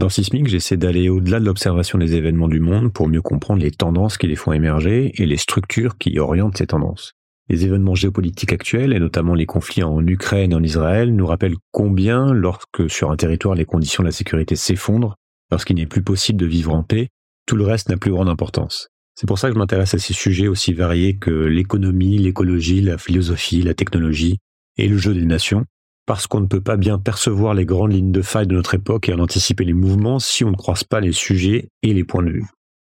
Dans Sismic, j'essaie d'aller au-delà de l'observation des événements du monde pour mieux comprendre les tendances qui les font émerger et les structures qui orientent ces tendances. Les événements géopolitiques actuels, et notamment les conflits en Ukraine et en Israël, nous rappellent combien, lorsque sur un territoire les conditions de la sécurité s'effondrent, lorsqu'il n'est plus possible de vivre en paix, tout le reste n'a plus grande importance. C'est pour ça que je m'intéresse à ces sujets aussi variés que l'économie, l'écologie, la philosophie, la technologie et le jeu des nations, parce qu'on ne peut pas bien percevoir les grandes lignes de faille de notre époque et en anticiper les mouvements si on ne croise pas les sujets et les points de vue.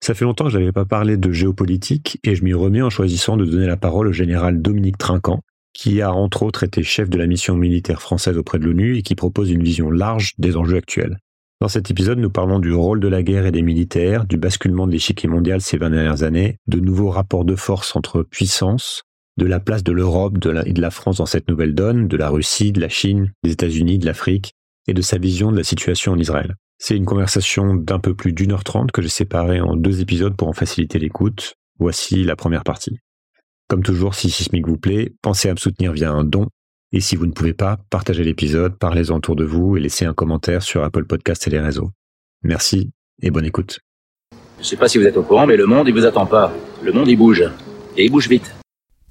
Ça fait longtemps que je n'avais pas parlé de géopolitique et je m'y remets en choisissant de donner la parole au général Dominique Trinquant, qui a entre autres été chef de la mission militaire française auprès de l'ONU et qui propose une vision large des enjeux actuels. Dans cet épisode, nous parlons du rôle de la guerre et des militaires, du basculement de l'échiquier mondial ces 20 dernières années, de nouveaux rapports de force entre puissances, de la place de l'Europe et de la France dans cette nouvelle donne, de la Russie, de la Chine, des États-Unis, de l'Afrique, et de sa vision de la situation en Israël. C'est une conversation d'un peu plus d'une heure trente que j'ai séparée en deux épisodes pour en faciliter l'écoute. Voici la première partie. Comme toujours, si Sismic vous plaît, pensez à me soutenir via un don. Et si vous ne pouvez pas, partagez l'épisode, parlez-en autour de vous et laissez un commentaire sur Apple Podcast et les réseaux. Merci et bonne écoute. Je ne sais pas si vous êtes au courant, mais le monde, il vous attend pas. Le monde, il bouge. Et il bouge vite.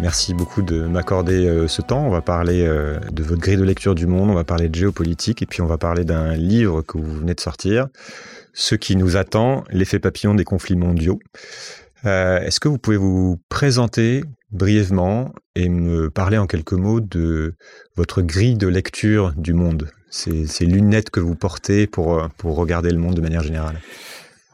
Merci beaucoup de m'accorder euh, ce temps. On va parler euh, de votre grille de lecture du monde, on va parler de géopolitique et puis on va parler d'un livre que vous venez de sortir, Ce qui nous attend, l'effet papillon des conflits mondiaux. Euh, est-ce que vous pouvez vous présenter brièvement et me parler en quelques mots de votre grille de lecture du monde, ces, lunettes que vous portez pour, pour regarder le monde de manière générale?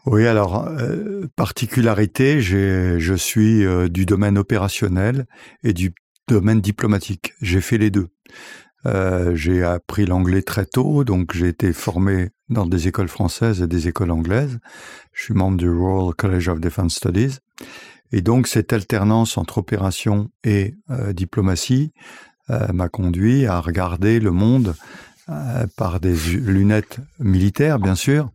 Oui, alors, euh, particularité, je suis euh, du domaine opérationnel et du domaine diplomatique. J'ai fait les deux. Euh, j'ai appris l'anglais très tôt, donc j'ai été formé dans des écoles françaises et des écoles anglaises. Je suis membre du Royal College of Defense Studies. Et donc cette alternance entre opération et diplomatie m'a conduit à regarder le monde par des lunettes militaires, bien sûr,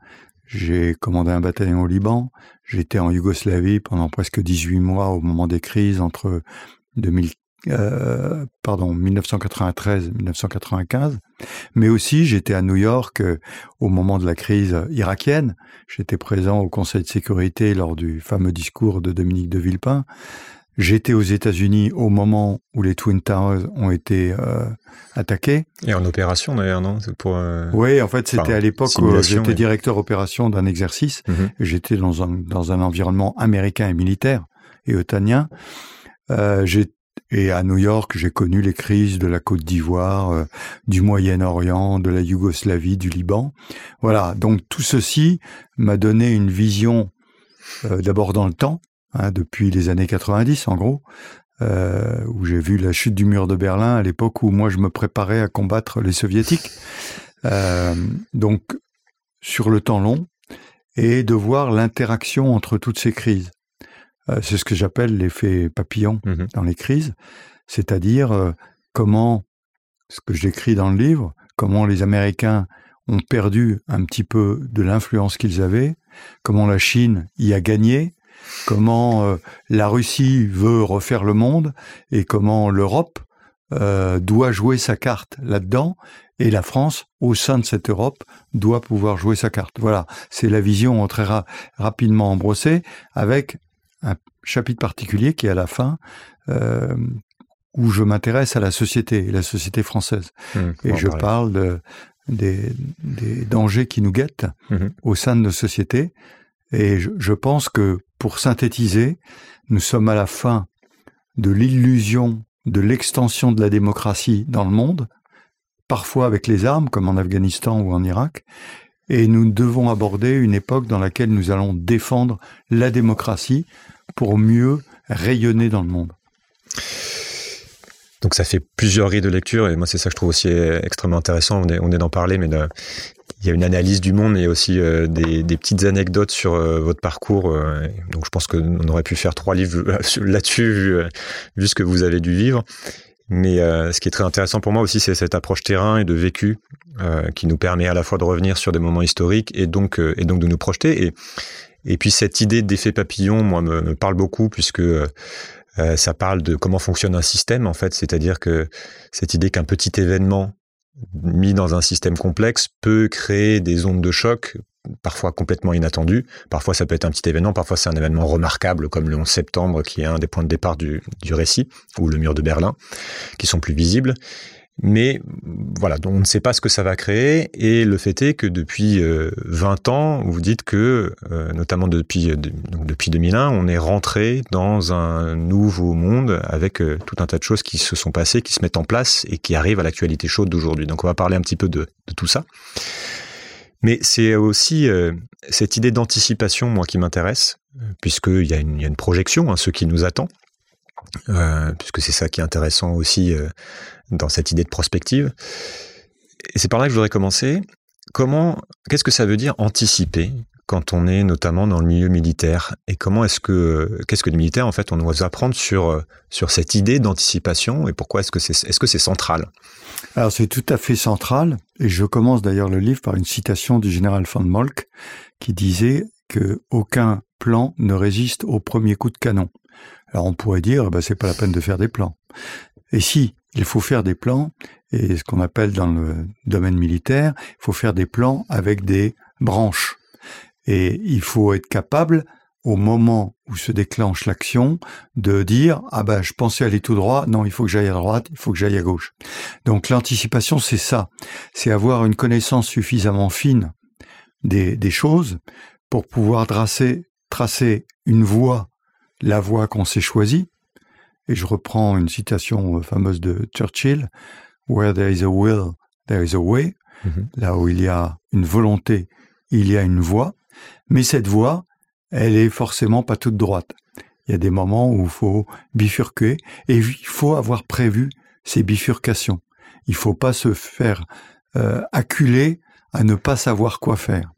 j'ai commandé un bataillon au Liban. J'étais en Yougoslavie pendant presque 18 mois au moment des crises entre 2000, euh, pardon, 1993 et 1995. Mais aussi, j'étais à New York euh, au moment de la crise irakienne. J'étais présent au Conseil de sécurité lors du fameux discours de Dominique de Villepin. J'étais aux États-Unis au moment où les Twin Towers ont été euh, attaqués. Et en opération d'ailleurs, non? Pour, euh, Oui, en fait, c'était à l'époque où j'étais directeur opération d'un exercice. Mhm. J'étais dans un, dans un environnement américain et militaire et otanien. Euh, et à New York, j'ai connu les crises de la Côte d'Ivoire, euh, du Moyen-Orient, de la Yougoslavie, du Liban. Voilà, donc tout ceci m'a donné une vision d'abord dans le temps, Hein, depuis les années 90 en gros, euh, où j'ai vu la chute du mur de Berlin à l'époque où moi je me préparais à combattre les soviétiques. Euh, donc sur le temps long et de voir l'interaction entre toutes ces crises. Euh, c'est ce que j'appelle l'effet papillon mmh dans les crises, c'est-à-dire comment, ce que j'écris dans le livre, comment les Américains ont perdu un petit peu de l'influence qu'ils avaient, comment la Chine y a gagné, comment euh, la Russie veut refaire le monde et comment l'Europe euh, doit jouer sa carte là-dedans et la France, au sein de cette Europe, doit pouvoir jouer sa carte. Voilà, c'est la vision très rapidement embrossée avec un chapitre particulier qui est à la fin euh, où je m'intéresse à la société, la société française. Mmh, et je parle de, des, dangers qui nous guettent mmh au sein de nos sociétés. Et je pense que pour synthétiser, nous sommes à la fin de l'illusion de l'extension de la démocratie dans le monde, parfois avec les armes, comme en Afghanistan ou en Irak, et nous devons aborder une époque dans laquelle nous allons défendre la démocratie pour mieux rayonner dans le monde. Donc ça fait plusieurs grilles de lecture et moi c'est ça que je trouve aussi extrêmement intéressant. On est, d'en parler, mais il y a une analyse du monde, mais aussi euh, des, petites anecdotes sur euh, votre parcours. Euh, donc, je pense qu'on aurait pu faire trois livres là-dessus, vu, ce que vous avez dû vivre. Mais ce qui est très intéressant pour moi aussi, c'est cette approche terrain et de vécu qui nous permet à la fois de revenir sur des moments historiques et donc, et donc de nous projeter. Et, et puis cette idée d'effet papillon, moi, me, me, parle beaucoup puisque ça parle de comment fonctionne un système, en fait. C'est-à-dire que cette idée qu'un petit événement mis dans un système complexe peut créer des ondes de choc parfois complètement inattendues. Parfois, ça peut être un petit événement, parfois c'est un événement remarquable comme le 11 septembre qui est un des points de départ du, du récit, ou le mur de Berlin, qui sont plus visibles. Mais voilà, on ne sait pas ce que ça va créer. Et le fait est que depuis 20 euh, ans, vous dites que, euh, notamment depuis, euh, depuis 2001, on est rentré dans un nouveau monde avec tout un tas de choses qui se sont passées, qui se mettent en place et qui arrivent à l'actualité chaude d'aujourd'hui. Donc on va parler un petit peu de, tout ça. Mais c'est aussi cette idée d'anticipation, moi, qui m'intéresse, puisqu'il y, a une projection, hein, ce qui nous attend. puisque c'est ça qui est intéressant aussi dans cette idée de prospective. Et c'est par là que je voudrais commencer. Comment, qu'est-ce que ça veut dire anticiper quand on est notamment dans le milieu militaire? Et comment est-ce que qu'est-ce que les militaires en fait on doit apprendre sur sur cette idée d'anticipation et pourquoi est-ce que c'est est-ce que c'est central? Alors c'est tout à fait central et je commence d'ailleurs le livre par une citation du général von Molk qui disait que aucun plan ne résiste au premier coup de canon. Alors on pourrait dire bah c'est pas la peine de faire des plans. Et si il faut faire des plans, et ce qu'on appelle dans le domaine militaire, il faut faire des plans avec des branches. Et il faut être capable, au moment où se déclenche l'action, de dire ah ben je pensais aller tout droit, non il faut que j'aille à droite, il faut que j'aille à gauche. Donc l'anticipation c'est ça, c'est avoir une connaissance suffisamment fine des, choses pour pouvoir tracer une voie, la voie qu'on s'est choisie, et je reprends une citation euh, fameuse de Churchill, Where there is a will, there is a way. Mhm. Là où il y a une volonté, il y a une voie. Mais cette voie, elle est forcément pas toute droite. Il y a des moments où il faut bifurquer et il faut avoir prévu ces bifurcations. Il faut pas se faire euh, acculer à ne pas savoir quoi faire.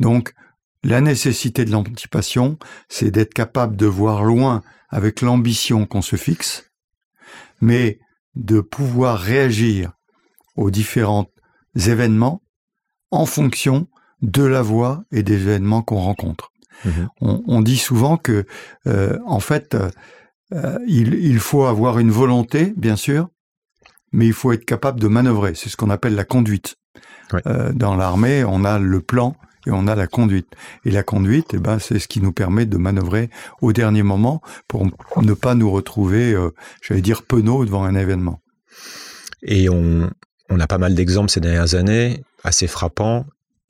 Donc, la nécessité de l'anticipation, c'est d'être capable de voir loin avec l'ambition qu'on se fixe, mais de pouvoir réagir aux différents événements en fonction de la voie et des événements qu'on rencontre. Mhm. On, dit souvent que, euh, en fait, euh, il, faut avoir une volonté, bien sûr, mais il faut être capable de manœuvrer. C'est ce qu'on appelle la conduite. Euh, dans l'armée, on a le plan on a la conduite. Et la conduite, eh ben, c'est ce qui nous permet de manœuvrer au dernier moment pour ne pas nous retrouver, euh, j'allais dire, penauds devant un événement. Et on, a pas mal d'exemples ces dernières années, assez frappants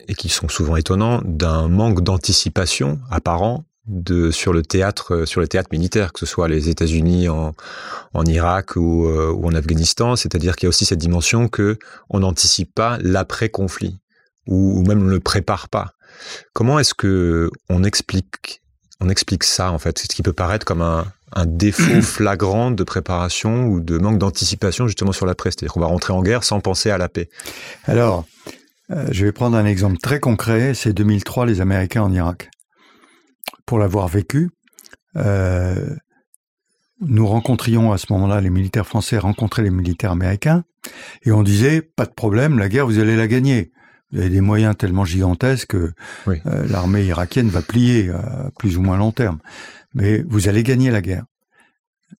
et qui sont souvent étonnants, d'un manque d'anticipation apparent de, sur le théâtre sur le théâtre militaire, que ce soit les États-Unis en, en Irak ou, euh, ou en Afghanistan, c'est-à-dire qu'il y a aussi cette dimension que on n'anticipe pas l'après-conflit ou, même on ne le prépare pas. Comment est-ce que on explique, on explique ça en fait, ce qui peut paraître comme un, défaut flagrant de préparation ou de manque d'anticipation justement sur la paix, c'est-à-dire qu'on va rentrer en guerre sans penser à la paix. Alors, euh, je vais prendre un exemple très concret, c'est 2003 les Américains en Irak. Pour l'avoir vécu, euh, nous rencontrions à ce moment-là, les militaires français rencontraient les militaires américains, et on disait, pas de problème, la guerre, vous allez la gagner. Vous avez des moyens tellement gigantesques que euh, l'armée irakienne va plier à plus ou moins long terme. Mais vous allez gagner la guerre.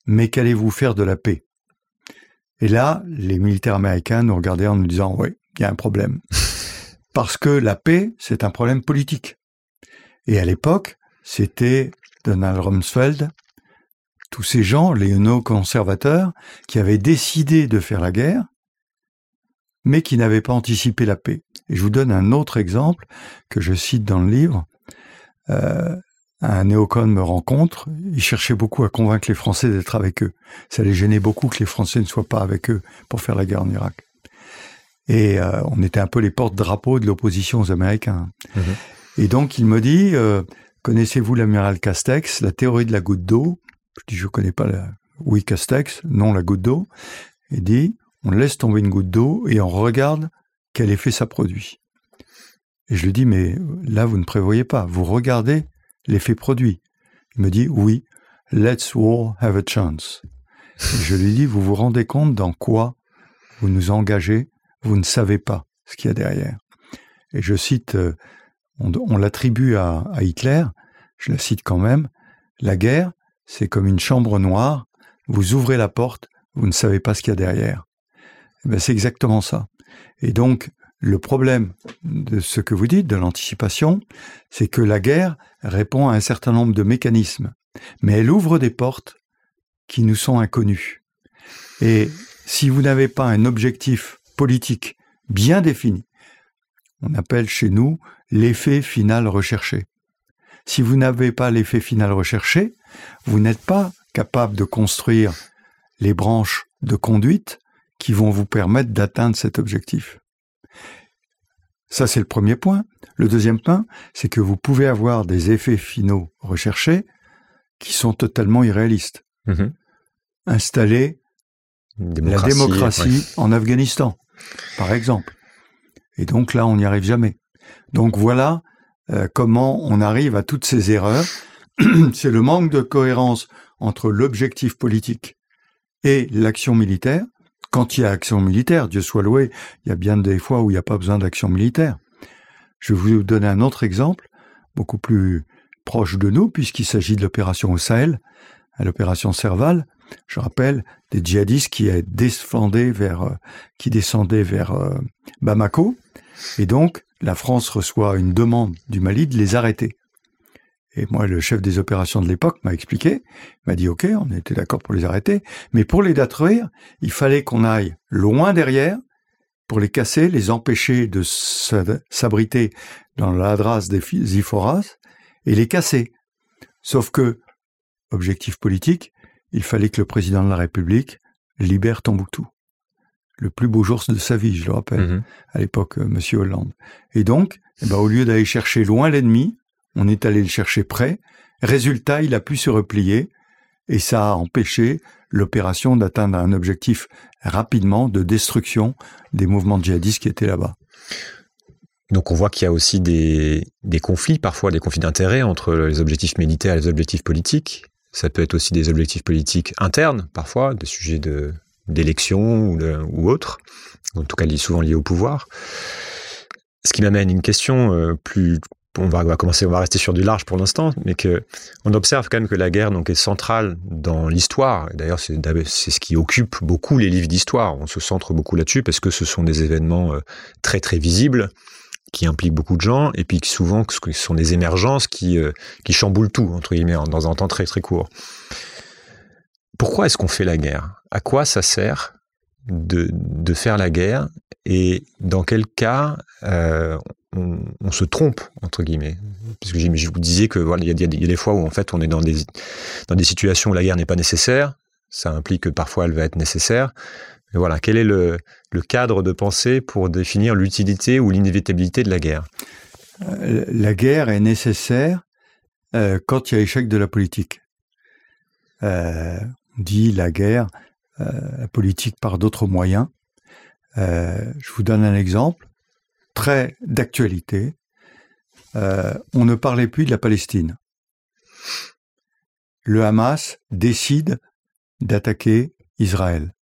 Mais qu'allez-vous faire de la paix? Et là, les militaires américains nous regardaient en nous disant, oui, il y a un problème. Parce que la paix, c'est un problème politique. Et à l'époque, c'était Donald Rumsfeld, tous ces gens, les néo-conservateurs, qui avaient décidé de faire la guerre, mais qui n'avaient pas anticipé la paix. Et je vous donne un autre exemple que je cite dans le livre. Euh, un néocon me rencontre, il cherchait beaucoup à convaincre les Français d'être avec eux. Ça les gênait beaucoup que les Français ne soient pas avec eux pour faire la guerre en Irak. Et euh, on était un peu les porte-drapeaux de l'opposition aux Américains. Mhm. Et donc il me dit, euh, connaissez-vous l'amiral Castex, la théorie de la goutte d'eau Je dis, je connais pas la... Oui, Castex, non la goutte d'eau. Il dit, on laisse tomber une goutte d'eau et on regarde quel effet ça produit. Et je lui dis, mais là, vous ne prévoyez pas. Vous regardez l'effet produit. Il me dit, oui, let's all have a chance. je lui dis, vous vous rendez compte dans quoi vous nous engagez? Vous ne savez pas ce qu'il y a derrière. Et je cite, euh, on, l'attribue à, Hitler, je la cite quand même, la guerre, c'est comme une chambre noire, vous ouvrez la porte, vous ne savez pas ce qu'il y a derrière. Eh ben, c'est exactement ça. Et donc, le problème de ce que vous dites, de l'anticipation, c'est que la guerre répond à un certain nombre de mécanismes, mais elle ouvre des portes qui nous sont inconnues. Et si vous n'avez pas un objectif politique bien défini, on appelle chez nous l'effet final recherché. Si vous n'avez pas l'effet final recherché, vous n'êtes pas capable de construire les branches de conduite qui vont vous permettre d'atteindre cet objectif. Ça, c'est le premier point. Le deuxième point, c'est que vous pouvez avoir des effets finaux recherchés qui sont totalement irréalistes. Mhm. Installer la démocratie en Afghanistan, par exemple. Et donc là, on n'y arrive jamais. Donc voilà euh, comment on arrive à toutes ces erreurs. c'est le manque de cohérence entre l'objectif politique et l'action militaire. Quand il y a action militaire, Dieu soit loué, il y a bien des fois où il n'y a pas besoin d'action militaire. Je vais vous donner un autre exemple, beaucoup plus proche de nous, puisqu'il s'agit de l'opération au Sahel, l'opération Serval. Je rappelle des djihadistes qui descendaient vers, euh, descendaient vers euh, Bamako, et donc la France reçoit une demande du Mali de les arrêter. Et moi, le chef des opérations de l'époque m'a expliqué, m'a dit OK, on était d'accord pour les arrêter, mais pour les détruire, il fallait qu'on aille loin derrière pour les casser, les empêcher de s'abriter dans l'adras des Ziphoras et les casser. Sauf que, objectif politique, il fallait que le président de la République libère Tombouctou le plus beau jour de sa vie, je le rappelle, mhm. à l'époque, euh, Monsieur Hollande. Et donc, eh ben, au lieu d'aller chercher loin l'ennemi, on est allé le chercher près. Résultat, il a pu se replier et ça a empêché l'opération d'atteindre un objectif rapidement de destruction des mouvements djihadistes qui étaient là-bas. Donc on voit qu'il y a aussi des, conflits, parfois des conflits d'intérêts entre les objectifs militaires et les objectifs politiques. Ça peut être aussi des objectifs politiques internes, parfois, des sujets de, d'élection ou, ou autre, en tout cas souvent lié au pouvoir. Ce qui m'amène une question euh, plus on va, commencer, on va rester sur du large pour l'instant, mais que on observe quand même que la guerre donc est centrale dans l'histoire. D'ailleurs, c'est, ce qui occupe beaucoup les livres d'histoire. On se centre beaucoup là-dessus parce que ce sont des événements euh, très très visibles qui impliquent beaucoup de gens et puis souvent ce sont des émergences qui euh, qui chamboulent tout entre guillemets dans un temps très très court. Pourquoi est-ce qu'on fait la guerre? À quoi ça sert de, de, faire la guerre? Et dans quel cas euh, on, on, se trompe entre guillemets Parce que je vous disais que voilà, il y, a des fois où en fait on est dans des dans des situations où la guerre n'est pas nécessaire. Ça implique que parfois elle va être nécessaire. Mais voilà, quel est le, le cadre de pensée pour définir l'utilité ou l'inévitabilité de la guerre? Euh, La guerre est nécessaire euh, quand il y a échec de la politique. Euh, dit la guerre, la politique par d'autres moyens. Je vous donne un exemple très d'actualité. Euh, on ne parlait plus de la Palestine. Le Hamas décide d'attaquer Israël.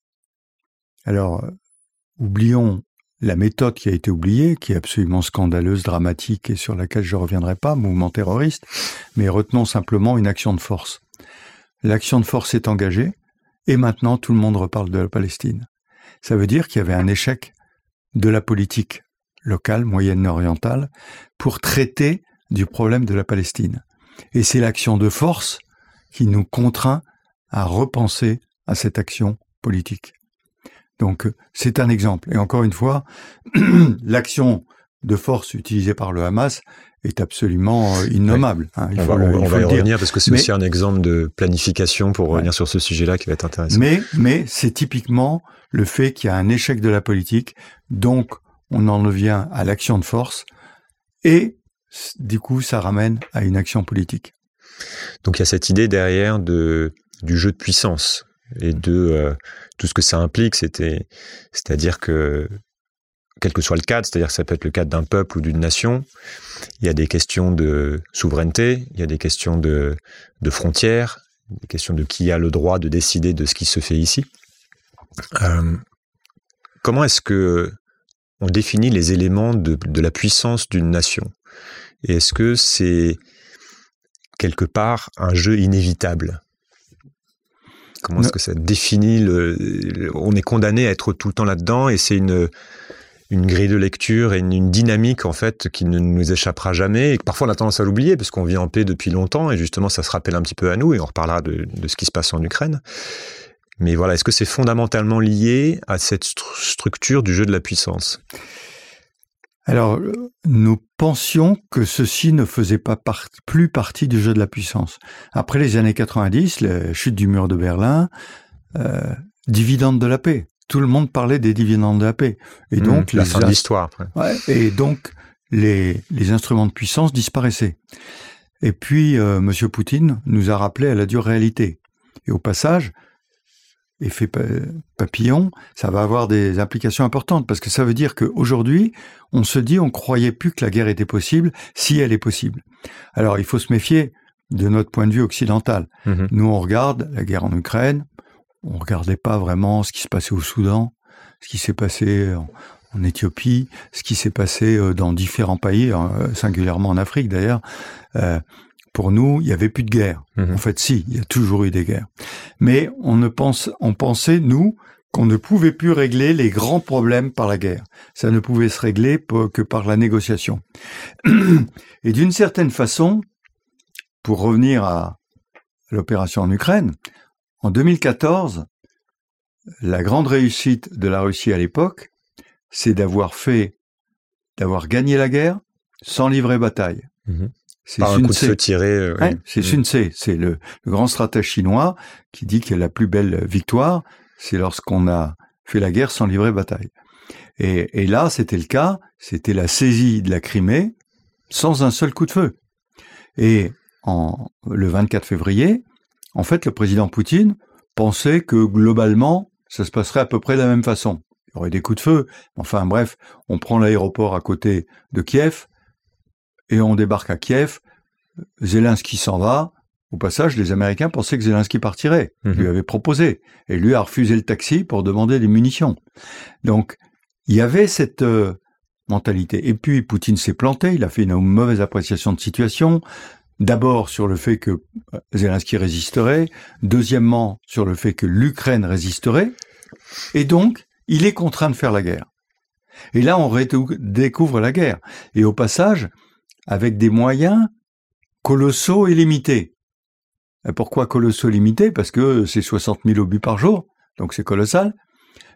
Alors, oublions la méthode qui a été oubliée, qui est absolument scandaleuse, dramatique et sur laquelle je ne reviendrai pas, mouvement terroriste, mais retenons simplement une action de force l'action de force est engagée, et maintenant tout le monde reparle de la Palestine. Ça veut dire qu'il y avait un échec de la politique locale, moyenne orientale, pour traiter du problème de la Palestine. Et c'est l'action de force qui nous contraint à repenser à cette action politique. Donc c'est un exemple. Et encore une fois, l'action de force utilisée par le Hamas est absolument innommable. Hein, on, va, y revenir parce que c'est aussi un exemple de planification pour revenir sur ce sujet-là qui va être intéressant. Mais, mais c'est typiquement le fait qu'il y a un échec de la politique, donc on en revient à l'action de force, et du coup ça ramène à une action politique. Donc il y a cette idée derrière de, du jeu de puissance et de euh, tout ce que ça implique, c'est-à-dire que quel que soit le cadre, c'est-à-dire que ça peut être le cadre d'un peuple ou d'une nation, il y a des questions de souveraineté, il y a des questions de, de frontières, des questions de qui a le droit de décider de ce qui se fait ici. Euh, comment est-ce que on définit les éléments de, de la puissance d'une nation. Et est-ce que c'est quelque part un jeu inévitable? Comment est-ce que ça définit le, On est condamné à être tout le temps là-dedans et c'est une une grille de lecture et une, dynamique en fait qui ne nous échappera jamais. Et que parfois on a tendance à l'oublier parce qu'on vit en paix depuis longtemps et justement ça se rappelle un petit peu à nous et on reparlera de, ce qui se passe en Ukraine. Mais voilà, est-ce que c'est fondamentalement lié à cette structure du jeu de la puissance? Alors, nous pensions que ceci ne faisait pas plus partie du jeu de la puissance. Après les années 90, la chute du mur de Berlin, euh, dividende de la paix tout le monde parlait des dividendes de la paix. Et mmh, donc, la fin de l'histoire. Ouais, et donc, les, les, instruments de puissance disparaissaient. Et puis, euh, M. Poutine nous a rappelé à la dure réalité. Et au passage, effet papillon, ça va avoir des implications importantes parce que ça veut dire qu'aujourd'hui, on se dit, on croyait plus que la guerre était possible, si elle est possible. Alors, il faut se méfier de notre point de vue occidental. Mmh nous, on regarde la guerre en Ukraine, on regardait pas vraiment ce qui se passait au Soudan, ce qui s'est passé en, Éthiopie, ce qui s'est passé euh, dans différents pays, hein, euh, singulièrement en Afrique d'ailleurs. Euh, pour nous, il y avait plus de guerre. Mhm. En fait, si, il y a toujours eu des guerres. Mais on ne pense, on pensait nous qu'on ne pouvait plus régler les grands problèmes par la guerre. Ça ne pouvait se régler que par la négociation. Et d'une certaine façon, pour revenir à l'opération en Ukraine, en 2014, la grande réussite de la Russie à l'époque, c'est d'avoir fait, d'avoir gagné la guerre sans livrer bataille. Mhm. C'est Par un coup de feu tiré. Euh, c'est Sun Tse, c'est le, grand stratège chinois qui dit que la plus belle victoire, c'est lorsqu'on a fait la guerre sans livrer bataille. Et, et là, c'était le cas, c'était la saisie de la Crimée sans un seul coup de feu. Et en, le 24 février, en fait, le président Poutine pensait que globalement, ça se passerait à peu près de la même façon. Il y aurait des coups de feu. Enfin bref, on prend l'aéroport à côté de Kiev et on débarque à Kiev. Zelensky s'en va. Au passage, les Américains pensaient que Zelensky partirait. Il lui mhm. avait proposé. Et lui a refusé le taxi pour demander des munitions. Donc, il y avait cette euh, mentalité. Et puis, Poutine s'est planté. Il a fait une mauvaise appréciation de situation. D'abord sur le fait que euh, Zelensky résisterait, deuxièmement sur le fait que l'Ukraine résisterait, et donc il est contraint de faire la guerre. Et là, on découvre la guerre. Et au passage, avec des moyens colossaux et limités. pourquoi colossaux et limités? Parce que c'est 60 000 obus par jour, donc c'est colossal.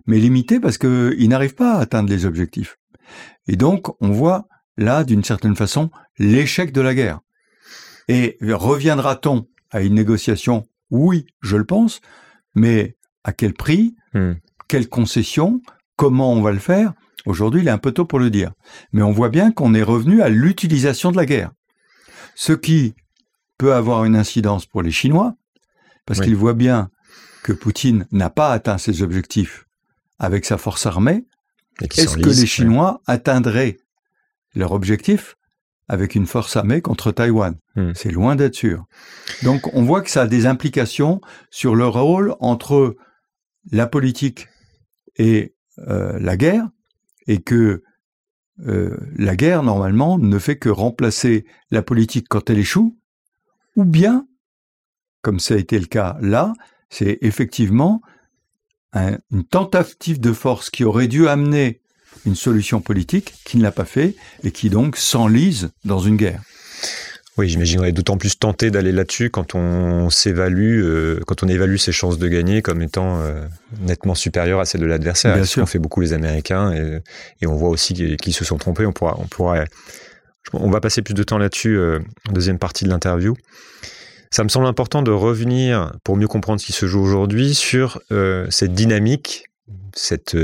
Mais limité parce qu'il n'arrive pas à atteindre les objectifs. Et donc, on voit là, d'une certaine façon, l'échec de la guerre. Et reviendra-t-on à une négociation? Oui, je le pense, mais à quel prix? Hmm. Quelles concessions Comment on va le faire? Aujourd'hui, il est un peu tôt pour le dire. Mais on voit bien qu'on est revenu à l'utilisation de la guerre. Ce qui peut avoir une incidence pour les Chinois, parce qu'ils voient bien que Poutine n'a pas atteint ses objectifs avec sa force armée. Est-ce que les Chinois atteindraient leur objectif avec une force armée contre Taïwan? Hmm. C'est loin d'être sûr. Donc on voit que ça a des implications sur le rôle entre la politique et euh, la guerre, et que euh, la guerre, normalement, ne fait que remplacer la politique quand elle échoue, ou bien, comme ça a été le cas là, c'est effectivement une tentative de force qui aurait dû amener une solution politique qui ne l'a pas fait et qui donc s'enlise dans une guerre. Oui, j'imagine est d'autant plus tenté d'aller là-dessus quand on s'évalue, euh, quand on évalue ses chances de gagner comme étant euh, nettement supérieures à celles de l'adversaire. Bien sûr. On fait beaucoup les Américains et, on voit aussi qu'ils se sont trompés. On pourra, on pourra, on va passer plus de temps là-dessus euh, en deuxième partie de l'interview. Ça me semble important de revenir pour mieux comprendre ce qui se joue aujourd'hui sur cette dynamique cette,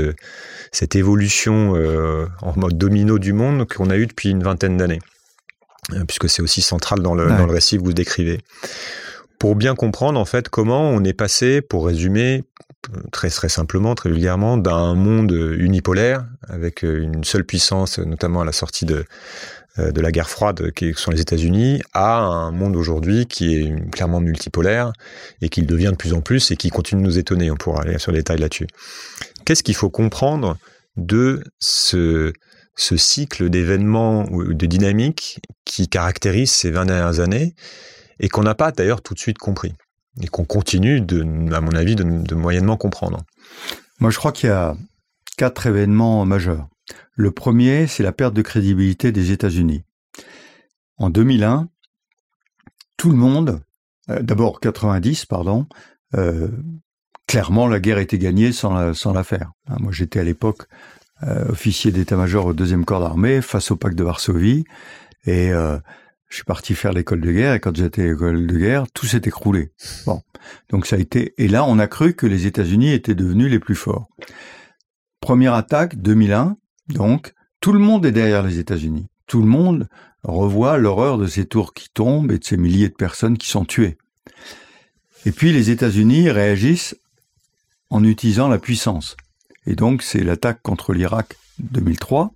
cette évolution euh, en mode domino du monde qu'on a eu depuis une vingtaine d'années, puisque c'est aussi central dans le, dans le récit que vous décrivez. pour bien comprendre en fait comment on est passé, pour résumer très très simplement, très vulgairement, d'un monde unipolaire avec une seule puissance, notamment à la sortie de euh, de la guerre froide qui sont les États-Unis à un monde aujourd'hui qui est clairement multipolaire et qui devient de plus en plus et qui continue de nous étonner. On pourra aller sur les détails là-dessus. Qu'est-ce qu'il faut comprendre de ce, ce cycle d'événements ou de dynamiques qui caractérise ces 20 dernières années et qu'on n'a pas d'ailleurs tout de suite compris et qu'on continue, de, à mon avis, de, moyennement comprendre. Moi, je crois qu'il y a quatre événements majeurs. Le premier, c'est la perte de crédibilité des États-Unis. En 2001, tout le monde, euh, d'abord 90, pardon, euh, clairement la guerre était gagnée sans la, faire. Hein, moi j'étais à l'époque euh, officier d'état-major au deuxième corps d'armée face au pacte de Varsovie et je suis parti faire l'école de guerre et quand j'étais à l'école de guerre, tout s'est écroulé. Bon, donc ça a été et là on a cru que les États-Unis étaient devenus les plus forts. Première attaque 2001, donc tout le monde est derrière les États-Unis. Tout le monde revoit l'horreur de ces tours qui tombent et de ces milliers de personnes qui sont tuées. Et puis les États-Unis réagissent en utilisant la puissance. Et donc c'est l'attaque contre l'Irak 2003.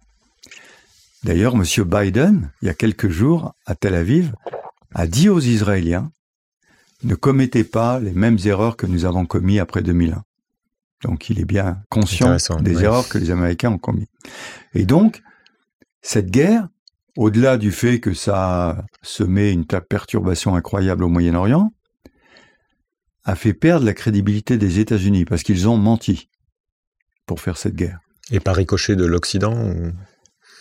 D'ailleurs, M. Biden, il y a quelques jours, à Tel Aviv, a dit aux Israéliens, ne commettez pas les mêmes erreurs que nous avons commis après 2001. Donc il est bien conscient des erreurs que les Américains ont commis. Et donc, cette guerre, au-delà du fait que ça a semé une perturbation incroyable au Moyen-Orient, a fait perdre la crédibilité des États-Unis parce qu'ils ont menti pour faire cette guerre. Et par ricochet de l'Occident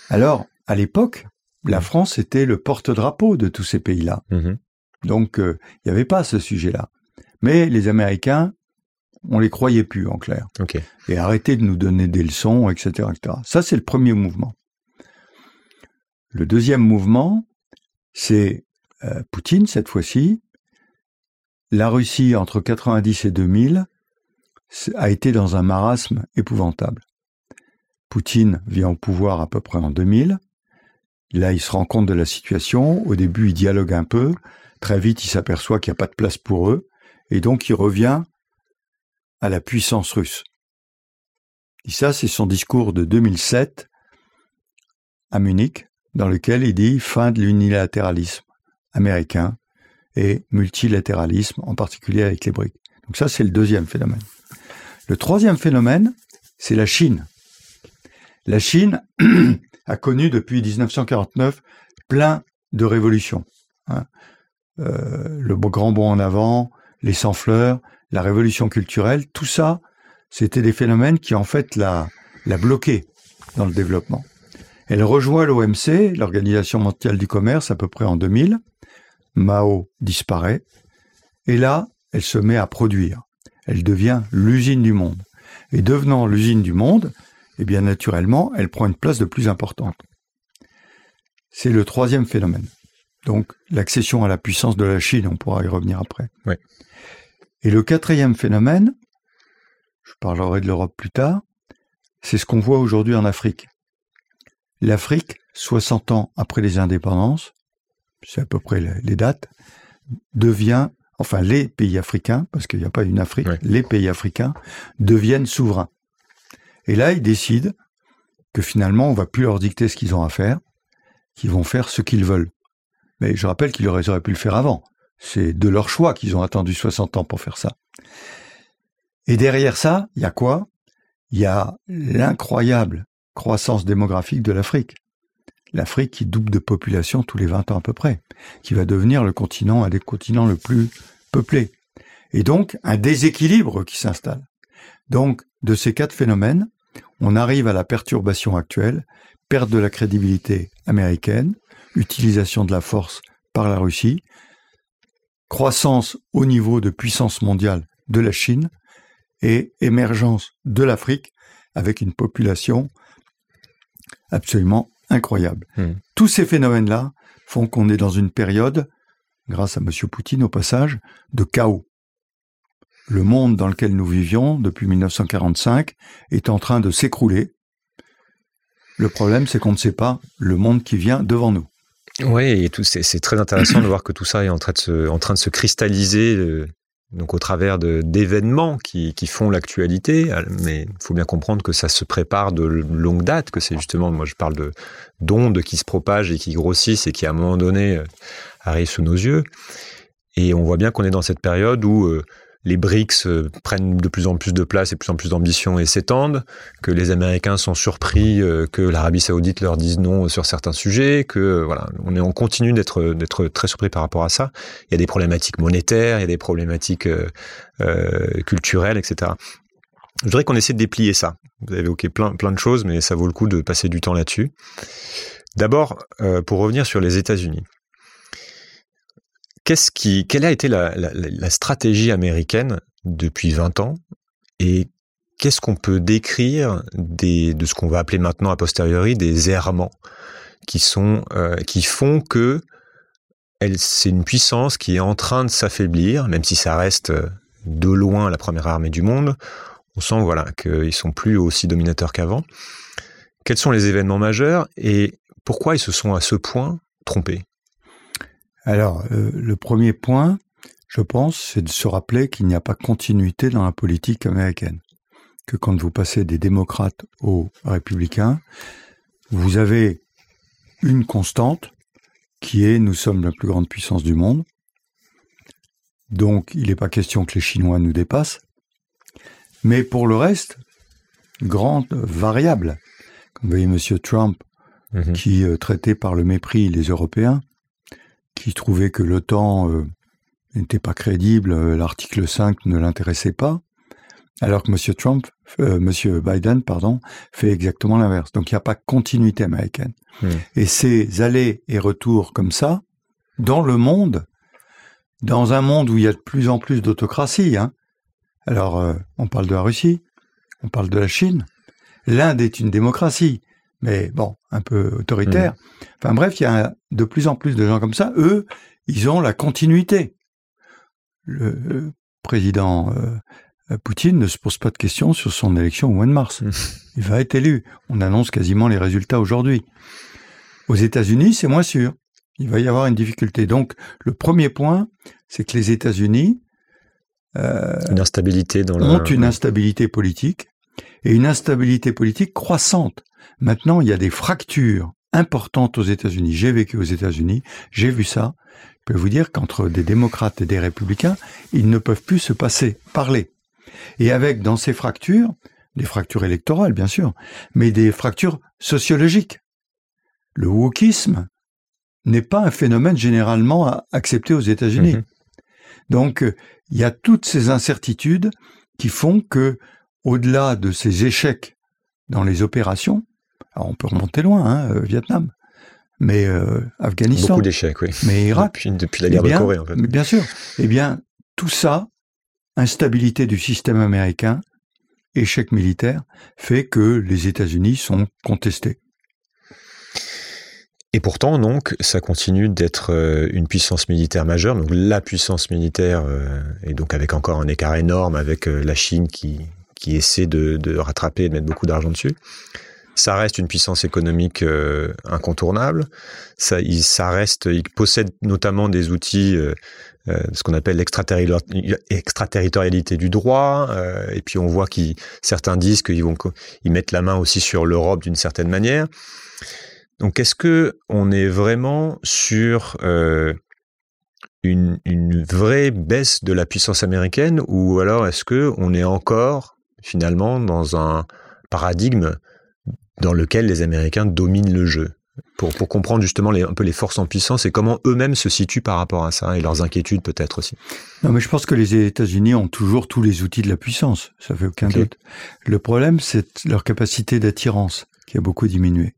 Alors, à l'époque, la France était le porte-drapeau de tous ces pays-là. Mhm. Donc, euh, il n'y avait pas ce sujet-là. Mais les Américains on les croyait plus en clair. Et arrêter de nous donner des leçons, etc. etc. Ça, c'est le premier mouvement. Le deuxième mouvement, c'est euh, Poutine, cette fois-ci. La Russie, entre 90 et 2000, a été dans un marasme épouvantable. Poutine vient au pouvoir à peu près en 2000. Là, il se rend compte de la situation. Au début, il dialogue un peu. Très vite, il s'aperçoit qu'il n'y a pas de place pour eux. Et donc, il revient à la puissance russe. Et ça, c'est son discours de 2007 à Munich, dans lequel il dit fin de l'unilatéralisme américain et multilatéralisme, en particulier avec les briques. Donc ça, c'est le deuxième phénomène. Le troisième phénomène, c'est la Chine. La Chine a connu depuis 1949 plein de révolutions. Hein. Euh, le grand bond en avant, les sans-fleurs, la révolution culturelle, tout ça, c'était des phénomènes qui en fait la, la bloqué dans le développement. Elle rejoint l'OMC, l'Organisation mondiale du commerce, à peu près en 2000. Mao disparaît. Et là, elle se met à produire. Elle devient l'usine du monde. Et devenant l'usine du monde, eh bien naturellement, elle prend une place de plus importante. C'est le troisième phénomène. Donc l'accession à la puissance de la Chine, on pourra y revenir après. Oui. Et le quatrième phénomène, je parlerai de l'Europe plus tard, c'est ce qu'on voit aujourd'hui en Afrique. L'Afrique, 60 ans après les indépendances, c'est à peu près les dates, devient, enfin les pays africains, parce qu'il n'y a pas une Afrique, les pays africains deviennent souverains. Et là, ils décident que finalement, on va plus leur dicter ce qu'ils ont à faire, qu'ils vont faire ce qu'ils veulent. Mais je rappelle qu'ils auraient pu le faire avant. C'est de leur choix qu'ils ont attendu 60 ans pour faire ça. Et derrière ça, il y a quoi? Il y a l'incroyable croissance démographique de l'Afrique. L'Afrique qui double de population tous les 20 ans à peu près, qui va devenir le continent, un des continents le plus peuplés. Et donc, un déséquilibre qui s'installe. Donc, de ces quatre phénomènes, on arrive à la perturbation actuelle, perte de la crédibilité américaine, utilisation de la force par la Russie, croissance au niveau de puissance mondiale de la Chine et émergence de l'Afrique avec une population absolument incroyable. Hmm. Tous ces phénomènes-là font qu'on est dans une période, grâce à M. Poutine au passage, de chaos. Le monde dans lequel nous vivions depuis 1945 est en train de s'écrouler. Le problème, c'est qu'on ne sait pas le monde qui vient devant nous. Oui, et c'est, très intéressant de voir que tout ça est en train de se, cristalliser euh, donc au travers d'événements qui, font l'actualité. Mais il faut bien comprendre que ça se prépare de longue date, que c'est justement, moi je parle de d'ondes qui se propagent et qui grossissent et qui à un moment donné euh, arrivent sous nos yeux. Et on voit bien qu'on est dans cette période où euh, les BRICS euh, prennent de plus en plus de place et de plus en plus d'ambition et s'étendent, que les Américains sont surpris euh, que l'Arabie Saoudite leur dise non sur certains sujets, que euh, voilà, on est on continue d'être d'être très surpris par rapport à ça. Il y a des problématiques monétaires, il y a des problématiques culturelles, etc. Je voudrais qu'on essaie de déplier ça. Vous avez évoqué plein plein de choses, mais ça vaut le coup de passer du temps là-dessus. D'abord, pour revenir sur les États-Unis quelle a été la, stratégie américaine depuis 20 ans et qu'est-ce qu'on peut décrire de ce qu'on va appeler maintenant a posteriori des errements qui euh, font que c'est une puissance qui est en train de s'affaiblir, même si ça reste euh, de loin la première armée du monde. On sent voilà qu'ils sont plus aussi dominateurs qu'avant. Quels sont les événements majeurs et pourquoi ils se sont à ce point trompés? Alors, euh, le premier point, je pense, c'est de se rappeler qu'il n'y a pas continuité dans la politique américaine. Que quand vous passez des démocrates aux républicains, vous avez une constante qui est nous sommes la plus grande puissance du monde. Donc, il n'est pas question que les Chinois nous dépassent. Mais pour le reste, grande variable. Comme vous voyez M. Trump, mhm. qui euh, traitait par le mépris les Européens, qui trouvait que l'OTAN euh, n'était pas crédible, euh, l'article 5 ne l'intéressait pas, alors que M. Trump, euh, M. Biden, pardon, fait exactement l'inverse. Donc il n'y a pas de continuité américaine. Hmm. Et ces allers et retours comme ça, dans le monde, dans un monde où il y a de plus en plus d'autocratie, hein, alors on parle de la Russie, on parle de la Chine, l'Inde est une démocratie, mais bon, un peu autoritaire. Mmh. Enfin bref, il y a de plus en plus de gens comme ça. Eux, ils ont la continuité. Le, président euh, Poutine ne se pose pas de questions sur son élection au mois de mars. Mmh. Il va être élu. On annonce quasiment les résultats aujourd'hui. Aux États-Unis, c'est moins sûr. Il va y avoir une difficulté. Donc, le premier point, c'est que les États-Unis euh, une instabilité dans ont une instabilité politique et une instabilité politique croissante. Maintenant, il y a des fractures importantes aux États-Unis. J'ai vécu aux États-Unis, j'ai vu ça. Je peux vous dire qu'entre des démocrates et des républicains, ils ne peuvent plus se passer, parler. Et avec dans ces fractures, des fractures électorales bien sûr, mais des fractures sociologiques. Le wokisme n'est pas un phénomène généralement accepté aux États-Unis. Mhm. Donc, il y a toutes ces incertitudes qui font que, au-delà de ces échecs dans les opérations, on peut remonter loin, hein, euh, Vietnam, mais euh, Afghanistan. Beaucoup d'échecs, oui. Mais Irak. Depuis, la guerre eh de Corée, en fait. Bien sûr. Eh bien, tout ça, instabilité du système américain, échec militaire, fait que les États-Unis sont contestés. Et pourtant, donc, ça continue d'être euh, une puissance militaire majeure, donc la puissance militaire, et donc avec encore un écart énorme avec la Chine qui, qui essaie de, de rattraper et de mettre beaucoup d'argent dessus. Ça reste une puissance économique euh, incontournable. Ça, il, ça reste, il possède notamment des outils, euh, euh ce qu'on appelle l'extraterritorialité du droit. Et puis on voit qu'ils, certains disent qu'ils vont, ils mettent la main aussi sur l'Europe d'une certaine manière. Donc est-ce que on est vraiment sur une, une, vraie baisse de la puissance américaine ou alors est-ce que on est encore finalement dans un paradigme dans lequel les Américains dominent le jeu pour, pour comprendre justement les, un peu les forces en puissance et comment eux-mêmes se situent par rapport à ça et leurs inquiétudes peut-être aussi. Non, mais je pense que les États-Unis ont toujours tous les outils de la puissance, ça fait aucun doute. Le problème, c'est leur capacité d'attirance qui a beaucoup diminué.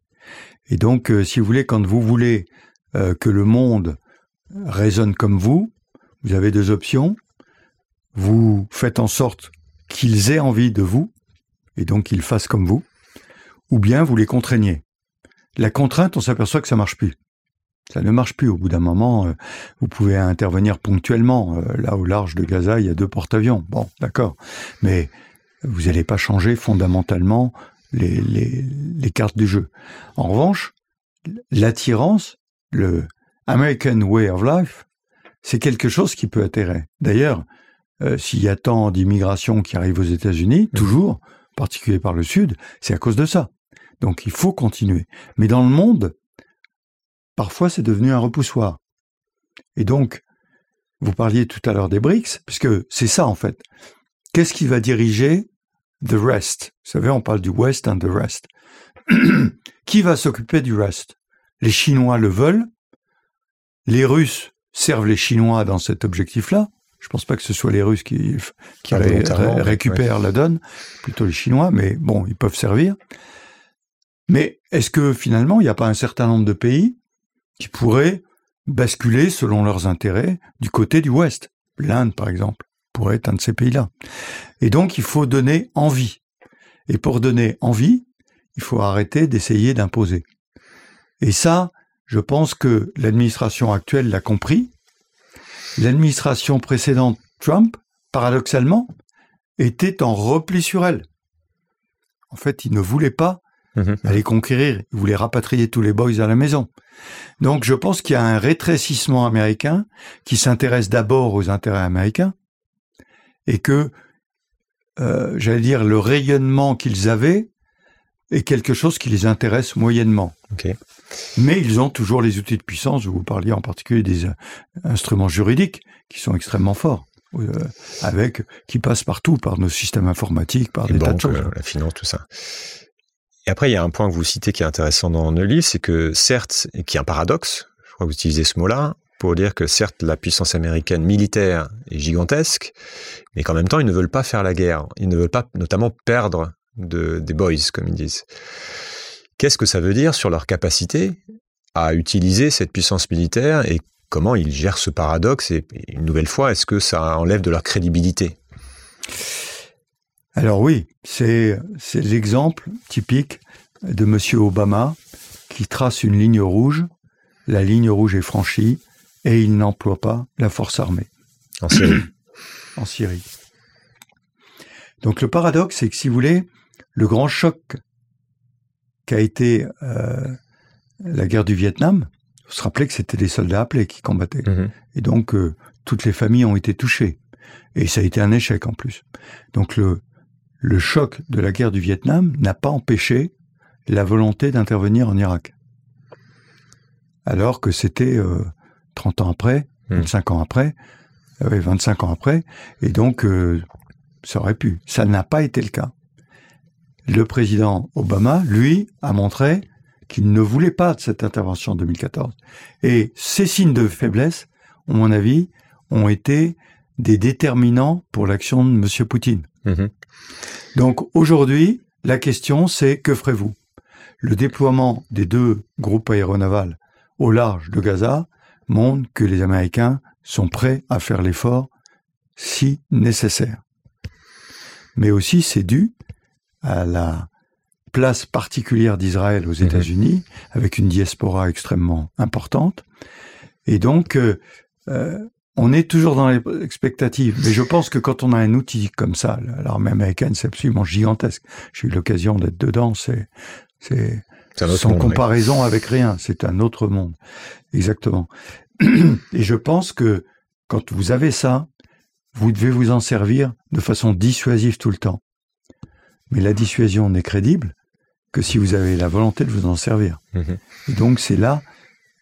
Et donc, euh, si vous voulez, quand vous voulez euh, que le monde résonne comme vous, vous avez deux options. Vous faites en sorte qu'ils aient envie de vous, et donc qu'ils fassent comme vous, ou bien vous les contraignez. La contrainte, on s'aperçoit que ça marche plus. Ça ne marche plus. Au bout d'un moment, euh, vous pouvez intervenir ponctuellement. Euh, là, au large de Gaza, il y a deux porte-avions. Bon, d'accord. Mais vous n'allez pas changer fondamentalement les, les, les cartes du jeu. En revanche, l'attirance le American Way of Life, c'est quelque chose qui peut atterrir. D'ailleurs, euh, s'il y a tant d'immigration qui arrive aux États-Unis, toujours, en particulier par le Sud, c'est à cause de ça. Donc il faut continuer. Mais dans le monde, parfois c'est devenu un repoussoir. Et donc, vous parliez tout à l'heure des BRICS, puisque c'est ça en fait. Qu'est-ce qui va diriger the rest? Vous savez, on parle du West and the rest. qui va s'occuper du rest? Les Chinois le veulent. Les Russes servent les Chinois dans cet objectif-là. Je pense pas que ce soit les Russes qui, qui récupèrent la donne, plutôt les Chinois, mais bon, ils peuvent servir. Mais est-ce que finalement, il n'y a pas un certain nombre de pays qui pourraient basculer selon leurs intérêts du côté du Ouest? L'Inde, par exemple, pourrait être un de ces pays-là. Et donc, il faut donner envie. Et pour donner envie, il faut arrêter d'essayer d'imposer. Et ça, je pense que l'administration actuelle l'a compris, l'administration précédente, Trump, paradoxalement, était en repli sur elle. En fait, il ne voulait pas mhm. aller conquérir, il voulait rapatrier tous les boys à la maison. Donc je pense qu'il y a un rétrécissement américain qui s'intéresse d'abord aux intérêts américains et que, euh, j'allais dire, le rayonnement qu'ils avaient est quelque chose qui les intéresse moyennement. Mais ils ont toujours les outils de puissance, vous parliez en particulier des euh, instruments juridiques qui sont extrêmement forts. Euh, avec qui passent partout par nos systèmes informatiques, par des tas de choses. Euh, la finance, tout ça. Et après, il y a un point que vous citez qui est intéressant dans le livre, c'est que certes, et qui est un paradoxe, je crois que vous utilisez ce mot-là, pour dire que certes, la puissance américaine militaire est gigantesque, mais qu'en même temps, ils ne veulent pas faire la guerre. Ils ne veulent pas, notamment, perdre de, des boys, comme ils disent. Qu'est-ce que ça veut dire sur leur capacité à utiliser cette puissance militaire et comment ils gèrent ce paradoxe? Et une nouvelle fois, est-ce que ça enlève de leur crédibilité? Alors oui, c'est l'exemple typique de M. Obama qui trace une ligne rouge. La ligne rouge est franchie et il n'emploie pas la force armée. En Syrie. en Syrie. Donc le paradoxe, c'est que si vous voulez, le grand choc qu'a été euh, la guerre du Vietnam, vous se rappelez que c'était des soldats appelés qui combattaient. Mhm. Et donc, euh, toutes les familles ont été touchées. Et ça a été un échec en plus. Donc, le, le choc de la guerre du Vietnam n'a pas empêché la volonté d'intervenir en Irak. Alors que c'était 30 euh, ans après, 25 mhm. ans après, 25 ans après, et donc ça aurait pu. Ça n'a pas été le cas le président Obama, lui, a montré qu'il ne voulait pas de cette intervention en 2014. Et ces signes de faiblesse, à mon avis, ont été des déterminants pour l'action de M. Poutine. Mhm. Donc aujourd'hui, la question c'est que ferez-vous? Le déploiement des deux groupes aéronavals au large de Gaza montre que les Américains sont prêts à faire l'effort si nécessaire. Mais aussi c'est dû à la place particulière d'Israël aux mhm. États-Unis, avec une diaspora extrêmement importante. Et donc, euh, euh, on est toujours dans l'expectative. Mais je pense que quand on a un outil comme ça, l'armée américaine, c'est absolument gigantesque. J'ai eu l'occasion d'être dedans. C'est, c'est sans comparaison avec rien. C'est un autre monde. Exactement. Et je pense que quand vous avez ça, vous devez vous en servir de façon dissuasive tout le temps. Mais la dissuasion n'est crédible que si vous avez la volonté de vous en servir. Mhm. Et donc c'est là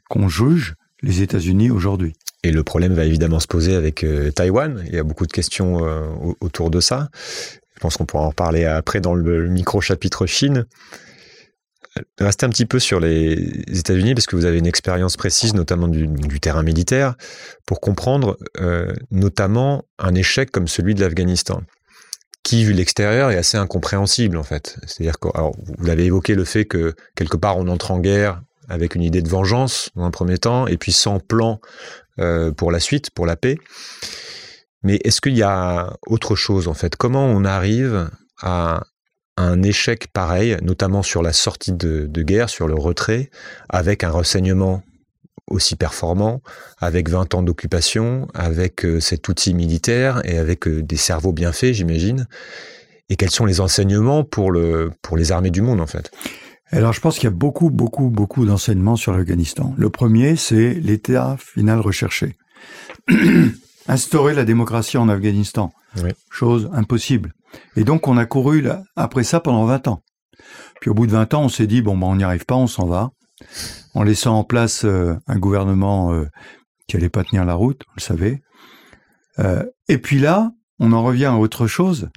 qu'on juge les États-Unis aujourd'hui. Et le problème va évidemment se poser avec euh, Taïwan. Il y a beaucoup de questions euh, autour de ça. Je pense qu'on pourra en reparler après dans le, micro-chapitre Chine. Euh, restez un petit peu sur les États-Unis parce que vous avez une expérience précise, notamment du, terrain militaire, pour comprendre notamment un échec comme celui de l'Afghanistan qui, vu l'extérieur, est assez incompréhensible en fait. C'est-à-dire que, vous l'avez évoqué le fait que quelque part on entre en guerre avec une idée de vengeance dans un premier temps, et puis sans plan euh, pour la suite, pour la paix. Mais est-ce qu'il y a autre chose en fait? Comment on arrive à un échec pareil, notamment sur la sortie de, de guerre, sur le retrait, avec un renseignement aussi performant, avec 20 ans d'occupation, avec euh, cet outil militaire et avec euh, des cerveaux bien faits, j'imagine? Et quels sont les enseignements pour, le, pour les armées du monde, en fait? Alors je pense qu'il y a beaucoup, beaucoup, beaucoup d'enseignements sur l'Afghanistan. Le premier, c'est l'état final recherché. Instaurer la démocratie en Afghanistan. Chose impossible. Et donc on a couru là, après ça pendant 20 ans. Puis au bout de 20 ans, on s'est dit, bon, ben, on n'y arrive pas, on s'en va. En laissant en place euh, un gouvernement euh, qui allait pas tenir la route, vous le savez. Euh, et puis là, on en revient à autre chose,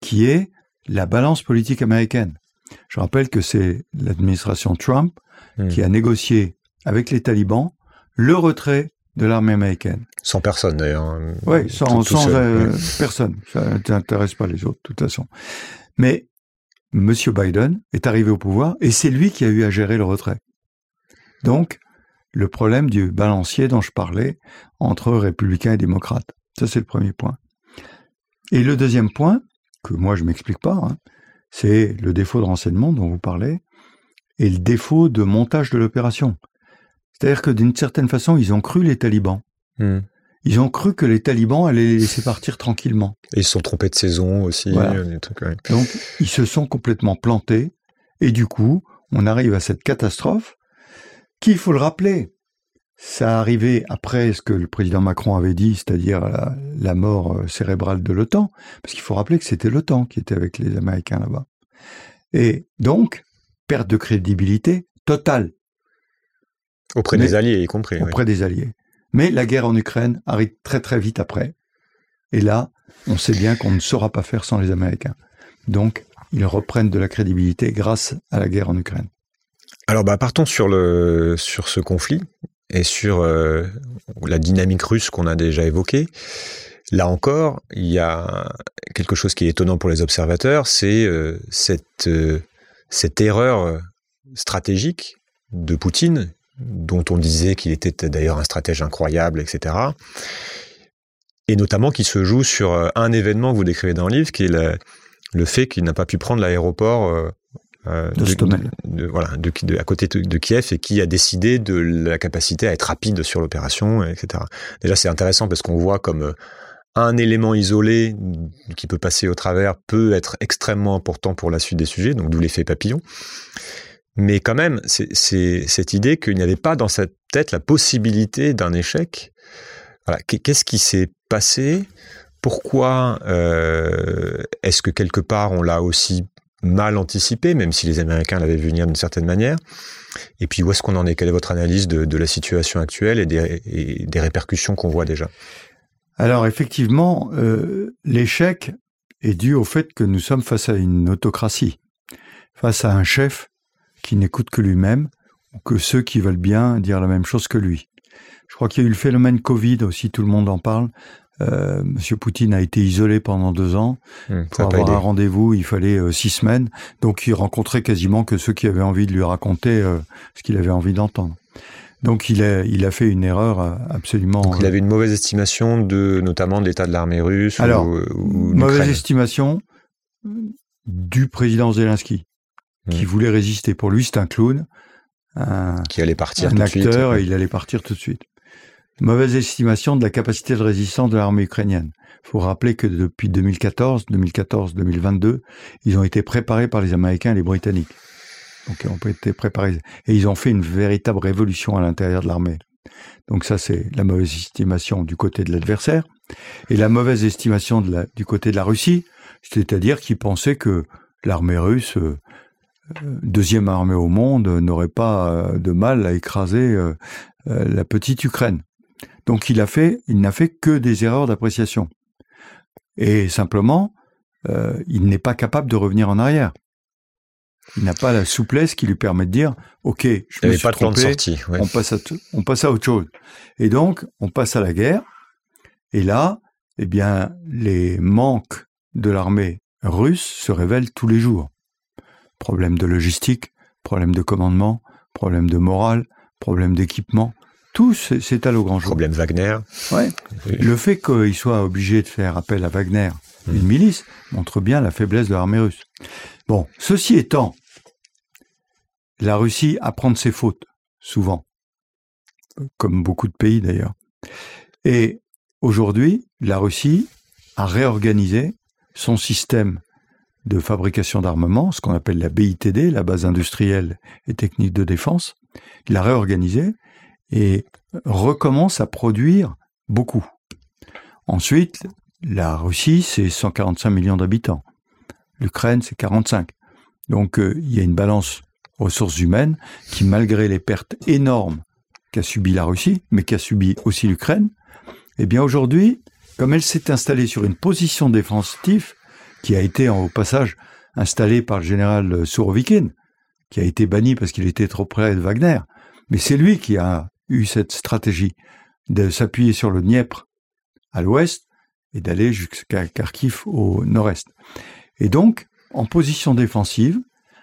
qui est la balance politique américaine. Je rappelle que c'est l'administration Trump hmm. qui a négocié avec les talibans le retrait de l'armée américaine. Sans personne d'ailleurs. Hein. Oui, sans, euh, personne. Ça n'intéresse pas les autres, de toute façon. Mais M. Biden est arrivé au pouvoir et c'est lui qui a eu à gérer le retrait. Donc, le problème du balancier dont je parlais entre républicains et démocrates. Ça, c'est le premier point. Et le deuxième point, que moi je m'explique pas, hein, c'est le défaut de renseignement dont vous parlez et le défaut de montage de l'opération. C'est-à-dire que d'une certaine façon, ils ont cru les talibans. Hmm. Ils ont cru que les talibans allaient les laisser partir tranquillement. Et ils se sont trompés de saison aussi. Euh, Donc, ils se sont complètement plantés. Et du coup, on arrive à cette catastrophe qui, il faut le rappeler, ça arrivait après ce que le président Macron avait dit, c'est-à-dire la, mort euh, cérébrale de l'OTAN, parce qu'il faut rappeler que c'était l'OTAN qui était avec les Américains là-bas. Et donc, perte de crédibilité totale. Auprès des Alliés, y compris. Auprès des Alliés. Mais la guerre en Ukraine arrive très très vite après. Et là, on sait bien qu'on ne saura pas faire sans les Américains. Donc, ils reprennent de la crédibilité grâce à la guerre en Ukraine. Alors, bah, partons sur, le, sur ce conflit et sur euh, la dynamique russe qu'on a déjà évoquée. Là encore, il y a quelque chose qui est étonnant pour les observateurs, c'est euh, cette, euh, cette erreur stratégique de Poutine, dont on disait qu'il était d'ailleurs un stratège incroyable, etc. Et notamment qui se joue sur un événement que vous décrivez dans le livre, qui est le fait qu'il n'a pas pu prendre l'aéroport euh, de, voilà, de, à côté de, Kiev et qui a décidé de la capacité à être rapide sur l'opération, etc. Déjà, c'est intéressant parce qu'on voit comme euh, un élément isolé qui peut passer au travers peut être extrêmement important pour la suite des sujets, donc d'où l'effet papillon. Mais quand même, c'est cette idée qu'il n'y avait pas dans sa tête la possibilité d'un échec. Voilà. Qu'est-ce qui s'est passé? Pourquoi euh, est-ce que quelque part on l'a aussi mal anticipé, même si les Américains l'avaient vu venir d'une certaine manière. Et puis où est-ce qu'on en est? Quelle est votre analyse de, la situation actuelle et des, répercussions qu'on voit déjà? Alors effectivement, euh, l'échec est dû au fait que nous sommes face à une autocratie, face à un chef qui n'écoute que lui-même, ou que ceux qui veulent bien dire la même chose que lui. Je crois qu'il y a eu le phénomène Covid aussi, tout le monde en parle. Euh, Monsieur Poutine a été isolé pendant deux ans. Mmh, Pour avoir un rendez-vous, il fallait euh, six semaines. Donc, il rencontrait quasiment que ceux qui avaient envie de lui raconter euh, ce qu'il avait envie d'entendre. Donc, il a, il a fait une erreur euh, absolument. Donc, il avait une mauvaise estimation de, notamment de l'état de l'armée russe. Alors, mauvaise estimation du président Zelensky, qui mmh. voulait résister. Pour lui, c'est un clown. Un, qui allait partir un acteur et il allait partir tout de suite mauvaise estimation de la capacité de résistance de l'armée ukrainienne. Il faut rappeler que depuis 2014, 2014-2022, ils ont été préparés par les Américains et les Britanniques. Donc ils ont été préparés. Et ils ont fait une véritable révolution à l'intérieur de l'armée. Donc ça, c'est la mauvaise estimation du côté de l'adversaire. Et la mauvaise estimation du côté de la Russie, c'est-à-dire qu'ils pensaient que l'armée russe, euh, deuxième armée au monde, n'aurait pas euh, de mal à écraser euh, la petite Ukraine. Donc il a fait, il n'a fait que des erreurs d'appréciation. Et simplement, euh, il n'est pas capable de revenir en arrière. Il n'a pas la souplesse qui lui permet de dire, ok, je me suis pas trompé, de sortie, on passe à on passe à autre chose. Et donc, on passe à la guerre. Et là, eh bien, les manques de l'armée russe se révèlent tous les jours. Problème de logistique, problème de commandement, problème de morale, problème d'équipement. Tout s'étale au grand jour. Problème Wagner. Ouais. Le fait qu'il soit obligé de faire appel à Wagner, hmm. une milice, montre bien la faiblesse de l'armée russe. Bon, ceci étant, la Russie apprend de ses fautes, souvent, comme beaucoup de pays d'ailleurs. Et aujourd'hui, la Russie a réorganisé son système de fabrication d'armement, ce qu'on appelle la BITD, la base industrielle et technique de défense. Il l'a réorganisé et recommence à produire beaucoup. Ensuite, la Russie, c'est 145 millions d'habitants. L'Ukraine, c'est 45. Donc, euh, il y a une balance ressources humaines qui, malgré les pertes énormes qu'a subi la Russie, mais qu'a subi aussi l'Ukraine, eh bien aujourd'hui, comme elle s'est installée sur une position défensive, qui a été au passage installée par le général Sourovikin, qui a été banni parce qu'il était trop près de Wagner, mais c'est lui qui a eu cette stratégie de s'appuyer sur le Dniepr à l'ouest et d'aller jusqu'à Kharkiv au nord-est. Et donc, en position défensive,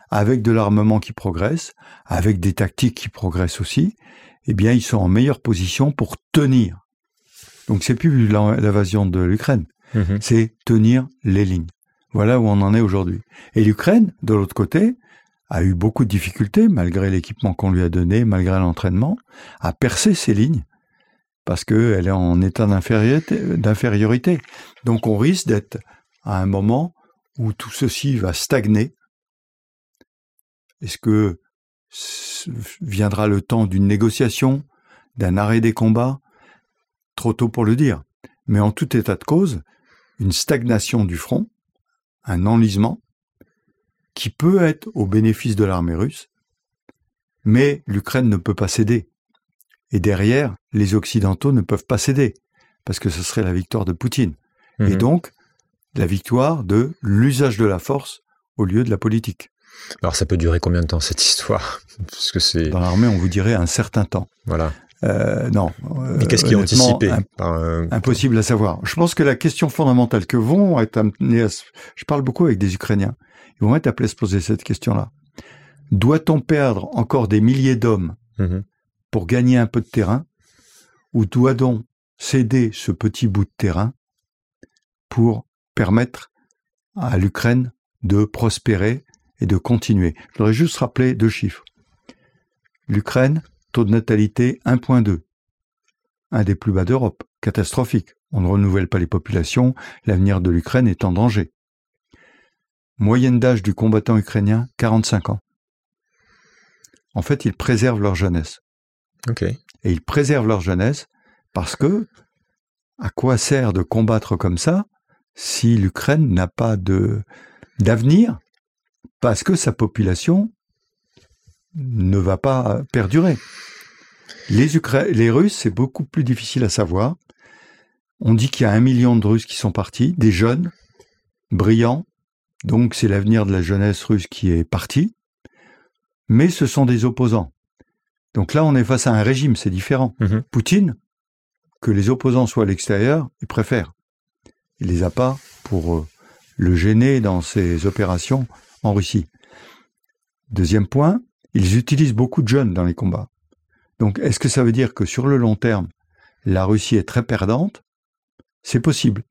avec de l'armement qui progresse, avec des tactiques qui progressent aussi, eh bien, ils sont en meilleure position pour tenir donc c'est plus l'invasion de l'Ukraine, mhm. c'est tenir les lignes. Voilà où on en est aujourd'hui. Et l'Ukraine, de l'autre côté, a eu beaucoup de difficultés, malgré l'équipement qu'on lui a donné, malgré l'entraînement, à percer ses lignes, parce qu'elle est en état d'infériorité. Donc on risque d'être à un moment où tout ceci va stagner. Est-ce que viendra le temps d'une négociation, d'un arrêt des combats? Trop tôt pour le dire, mais en tout état de cause, une stagnation du front, un enlisement, qui peut être au bénéfice de l'armée russe, mais l'Ukraine ne peut pas céder. Et derrière, les Occidentaux ne peuvent pas céder, parce que ce serait la victoire de Poutine. Et mhm. donc, la victoire de l'usage de la force au lieu de la politique. Alors ça peut durer combien de temps cette histoire Parce que c'est dans l'armée, on vous dirait un certain temps. Voilà. Euh, non. Mais qu'est-ce qui est anticipé Impossible à savoir. Je pense que la question fondamentale que vont être amenés à... Je parle beaucoup avec des Ukrainiens. Ils vont être appelés à se poser cette question-là. Doit-on perdre encore des milliers d'hommes mhm. pour gagner un peu de terrain Ou doit-on céder ce petit bout de terrain pour permettre à l'Ukraine de prospérer et de continuer? Je voudrais juste rappeler deux chiffres. L'Ukraine Taux de natalité 1.2. Un des plus bas d'Europe. Catastrophique. On ne renouvelle pas les populations. L'avenir de l'Ukraine est en danger. Moyenne d'âge du combattant ukrainien 45 ans. En fait, ils préservent leur jeunesse. Et ils préservent leur jeunesse parce que à quoi sert de combattre comme ça si l'Ukraine n'a pas de d'avenir? Parce que sa population ne va pas perdurer. Les, les Russes, c'est beaucoup plus difficile à savoir. On dit qu'il y a un million de Russes qui sont partis, des jeunes, brillants, donc c'est l'avenir de la jeunesse russe qui est parti, mais ce sont des opposants. Donc là, on est face à un régime, c'est différent. Mhm. Poutine, que les opposants soient à l'extérieur, il préfère. Il les a pas pour euh, le gêner dans ses opérations en Russie. Deuxième point, ils utilisent beaucoup de jeunes dans les combats. Donc est-ce que ça veut dire que sur le long terme, la Russie est très perdante? C'est possible.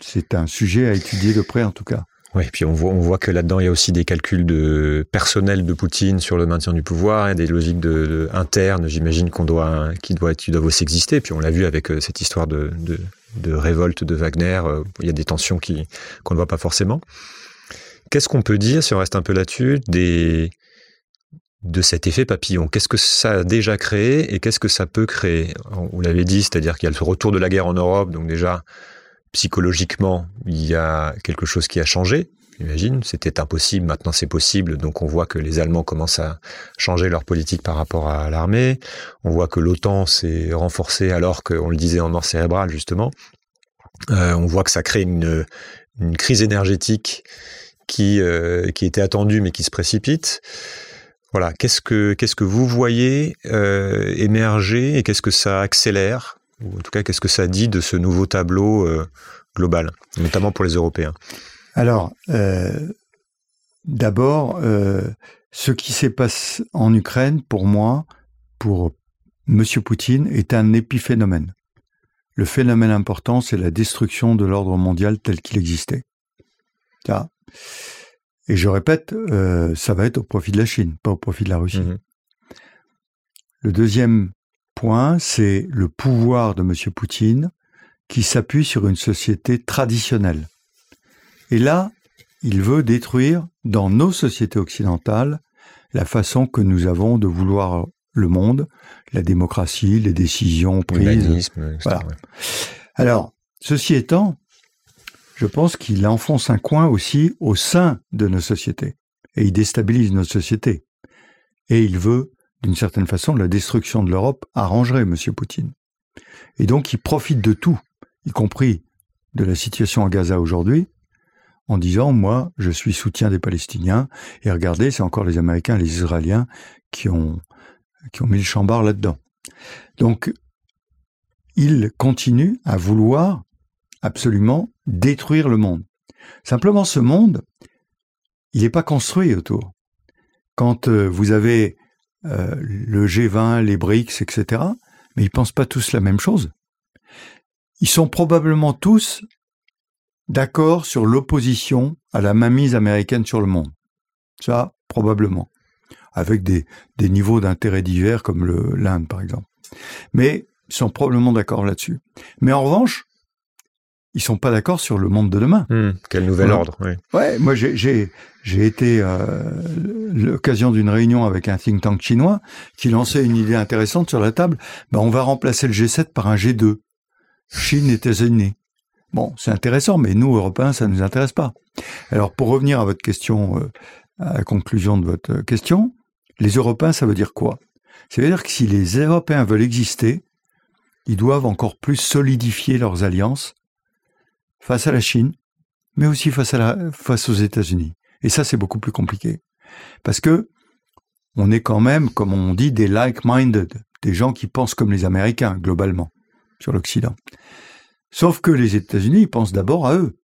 C'est un sujet à étudier de près en tout cas. Oui, puis on voit, on que là-dedans, il y a aussi des calculs de personnel de Poutine sur le maintien du pouvoir et des logiques de, internes, j'imagine, qu'on doit, qui doivent, qui doivent aussi exister. Puis on l'a vu avec euh, cette histoire de, de, révolte de Wagner, euh, il y a des tensions qu'on ne voit pas forcément. Qu'est-ce qu'on peut dire, si on reste un peu là-dessus, des, de cet effet papillon? Qu'est-ce que ça a déjà créé et qu'est-ce que ça peut créer? Vous l'avez dit, c'est-à-dire qu'il y a le retour de la guerre en Europe, donc déjà psychologiquement, il y a quelque chose qui a changé. J'imagine, c'était impossible, maintenant c'est possible, donc on voit que les Allemands commencent à changer leur politique par rapport à l'armée. On voit que l'OTAN s'est renforcée alors qu'on le disait en mort cérébrale justement. Euh, on voit que ça crée une, crise énergétique qui, euh, qui était attendue mais qui se précipite. Voilà, qu'est-ce que qu'est-ce que vous voyez euh, émerger et qu'est-ce que ça accélère ou en tout cas qu'est-ce que ça dit de ce nouveau tableau euh, global, notamment pour les Européens? Alors, euh, d'abord, ce qui s'est passé en Ukraine, pour moi, pour Monsieur Poutine, est un épiphénomène. Le phénomène important, c'est la destruction de l'ordre mondial tel qu'il existait. Ça, et je répète, euh, ça va être au profit de la Chine, pas au profit de la Russie. Mhm. Le deuxième point, c'est le pouvoir de M. Poutine qui s'appuie sur une société traditionnelle. Et là, il veut détruire dans nos sociétés occidentales la façon que nous avons de vouloir le monde, la démocratie, les décisions prises. Alors, ceci étant, je pense qu'il enfonce un coin aussi au sein de nos sociétés et il déstabilise nos sociétés. Et il veut, d'une certaine façon, la destruction de l'Europe arrangerait M. Poutine. Et donc il profite de tout, y compris de la situation à Gaza aujourd'hui, en disant moi je suis soutien des Palestiniens et regardez c'est encore les Américains les Israéliens qui ont qui ont mis le chambard là-dedans. Donc il continue à vouloir absolument détruire le monde. Simplement ce monde, il n'est pas construit autour. Quand euh, vous avez euh, le G20, les BRICS, etc., mais ils pensent pas tous la même chose. Ils sont probablement tous d'accord sur l'opposition à la mainmise américaine sur le monde. Ça, probablement. Avec des, des niveaux d'intérêt divers comme l'Inde, par exemple. Mais ils sont probablement d'accord là-dessus. Mais en revanche, ils sont pas d'accord sur le monde de demain. Hmm, quel nouvel ordre, oui. Ouais, moi j'ai été euh, l'occasion d'une réunion avec un think tank chinois qui lançait une idée intéressante sur la table. Ben, on va remplacer le G7 par un G2. Chine et États-Unis. Bon, c'est intéressant, mais nous, Européens, ça ne nous intéresse pas. Alors, pour revenir à votre question, euh, à la conclusion de votre question, les Européens, ça veut dire quoi? Ça veut dire que si les Européens veulent exister, ils doivent encore plus solidifier leurs alliances face à la Chine, mais aussi face, aux États-Unis. Et ça, c'est beaucoup plus compliqué. Parce que on est quand même, comme on dit, des like-minded, des gens qui pensent comme les Américains, globalement, sur l'Occident. Sauf que les États-Unis, pensent d'abord à eux.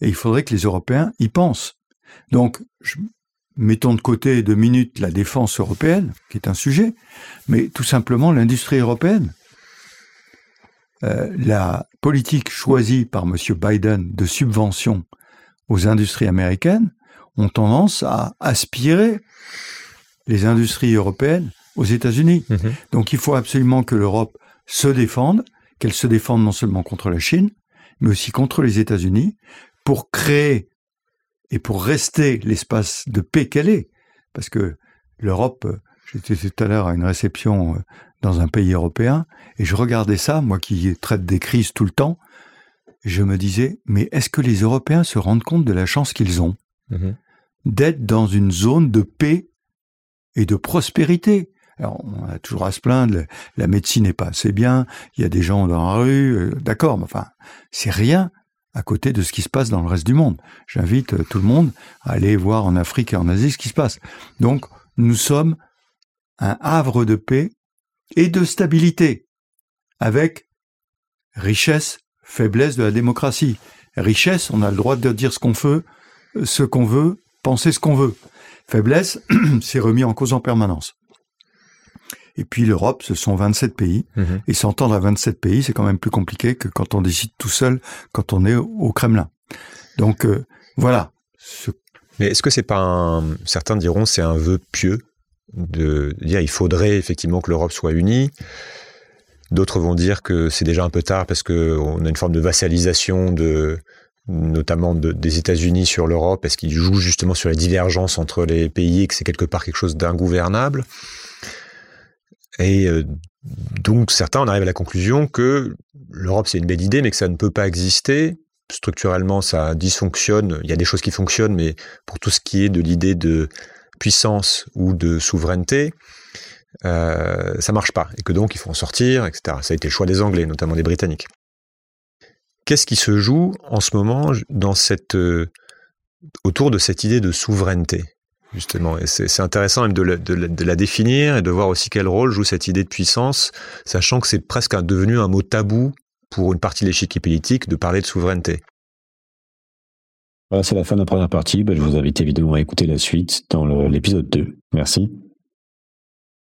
Et il faudrait que les Européens y pensent. Donc, mettons de côté deux minutes la défense européenne, qui est un sujet, mais tout simplement l'industrie européenne. Euh, la politique choisie par M. Biden de subvention aux industries américaines ont tendance à aspirer les industries européennes aux États-Unis. Mhm. Donc il faut absolument que l'Europe se défende, qu'elle se défende non seulement contre la Chine, mais aussi contre les États-Unis, pour créer et pour rester l'espace de paix qu'elle est. Parce que l'Europe, j'étais tout à l'heure à une réception euh, dans un pays européen, et je regardais ça, moi qui traite des crises tout le temps, je me disais, mais est-ce que les Européens se rendent compte de la chance qu'ils ont mhm. d'être dans une zone de paix et de prospérité? Alors, on a toujours à se plaindre, la médecine n'est pas assez bien, il y a des gens dans la rue, euh, d'accord, mais enfin, c'est rien à côté de ce qui se passe dans le reste du monde. J'invite euh, tout le monde à aller voir en Afrique et en Asie ce qui se passe. Donc, nous sommes un havre de paix et de stabilité, avec richesse, faiblesse de la démocratie. Richesse, on a le droit de dire ce qu'on veut, ce qu'on veut, penser ce qu'on veut. Faiblesse, c'est remis en cause en permanence. Et puis l'Europe, ce sont 27 pays. Mhm. Et s'entendre à 27 pays, c'est quand même plus compliqué que quand on décide tout seul, quand on est au Kremlin. Donc euh, voilà. Mais est-ce que c'est pas un... Certains diront c'est un vœu pieux de dire il faudrait effectivement que l'Europe soit unie. D'autres vont dire que c'est déjà un peu tard parce qu'on a une forme de vassalisation de notamment des États-Unis sur l'Europe, parce qu'ils jouent justement sur la divergence entre les pays et que c'est quelque part quelque chose d'ingouvernable. Et euh, donc certains en arrivent à la conclusion que l'Europe c'est une belle idée, mais que ça ne peut pas exister. Structurellement, ça dysfonctionne. Il y a des choses qui fonctionnent, mais pour tout ce qui est de l'idée de puissance ou de souveraineté, euh, ça marche pas, et que donc il faut en sortir, etc. Ça a été le choix des Anglais, notamment des Britanniques. Qu'est-ce qui se joue en ce moment euh, autour de cette idée de souveraineté justement? Et c'est intéressant même de la, de, la, définir et de voir aussi quel rôle joue cette idée de puissance, sachant que c'est presque devenu un mot tabou pour une partie de l'échiquier politique de parler de souveraineté. Voilà, c'est la fin de la première partie. Ben, je vous invite évidemment à écouter la suite dans l'épisode 2. Merci.